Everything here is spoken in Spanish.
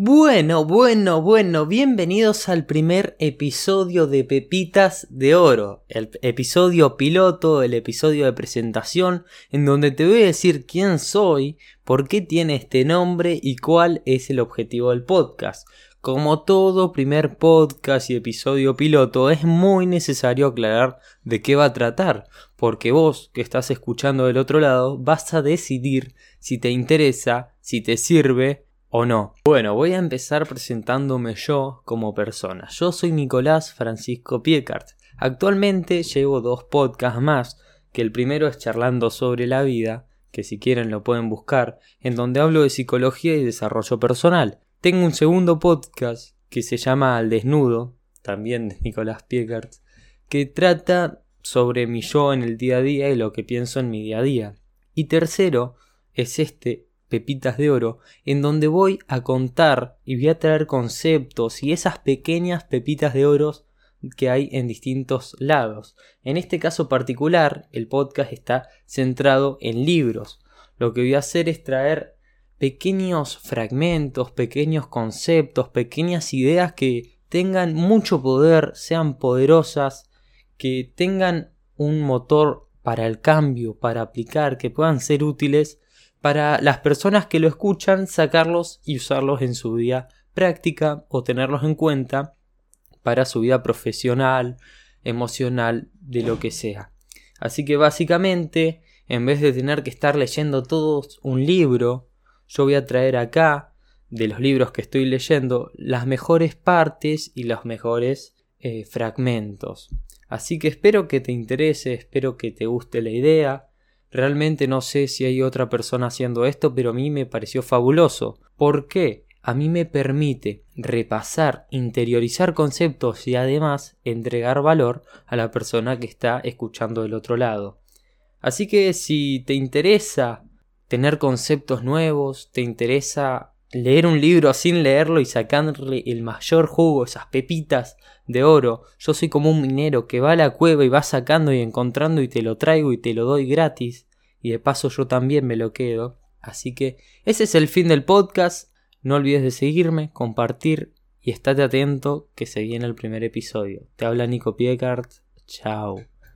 Bueno, bueno, bueno, bienvenidos al primer episodio de Pepitas de Oro, el episodio piloto, el episodio de presentación, en donde te voy a decir quién soy, por qué tiene este nombre y cuál es el objetivo del podcast. Como todo primer podcast y episodio piloto, es muy necesario aclarar de qué va a tratar, porque vos que estás escuchando del otro lado vas a decidir si te interesa, si te sirve o no. Bueno, voy a empezar presentándome yo como persona. Yo soy Nicolás Francisco Piecart. Actualmente llevo dos podcasts más, que el primero es Charlando sobre la vida, que si quieren lo pueden buscar, en donde hablo de psicología y desarrollo personal. Tengo un segundo podcast que se llama Al Desnudo, también de Nicolás Piecart, que trata sobre mi yo en el día a día y lo que pienso en mi día a día. Y tercero es este Pepitas de Oro, en donde voy a contar y voy a traer conceptos y esas pequeñas pepitas de oro que hay en distintos lados. En este caso particular, el podcast está centrado en libros. Lo que voy a hacer es traer pequeños fragmentos, pequeños conceptos, pequeñas ideas que tengan mucho poder, sean poderosas, que tengan un motor para el cambio, para aplicar, que puedan ser útiles para las personas que lo escuchan sacarlos y usarlos en su vida práctica o tenerlos en cuenta para su vida profesional, emocional, de lo que sea. Así que básicamente, en vez de tener que estar leyendo todos un libro, yo voy a traer acá, de los libros que estoy leyendo, las mejores partes y los mejores eh, fragmentos. Así que espero que te interese, espero que te guste la idea. Realmente no sé si hay otra persona haciendo esto, pero a mí me pareció fabuloso. ¿Por qué? A mí me permite repasar, interiorizar conceptos y además entregar valor a la persona que está escuchando del otro lado. Así que si te interesa tener conceptos nuevos, te interesa leer un libro sin leerlo y sacarle el mayor jugo, esas pepitas de oro. Yo soy como un minero que va a la cueva y va sacando y encontrando y te lo traigo y te lo doy gratis. Y de paso yo también me lo quedo. Así que ese es el fin del podcast. No olvides de seguirme, compartir y estate atento que se viene el primer episodio. Te habla Nico Piecart. Chao.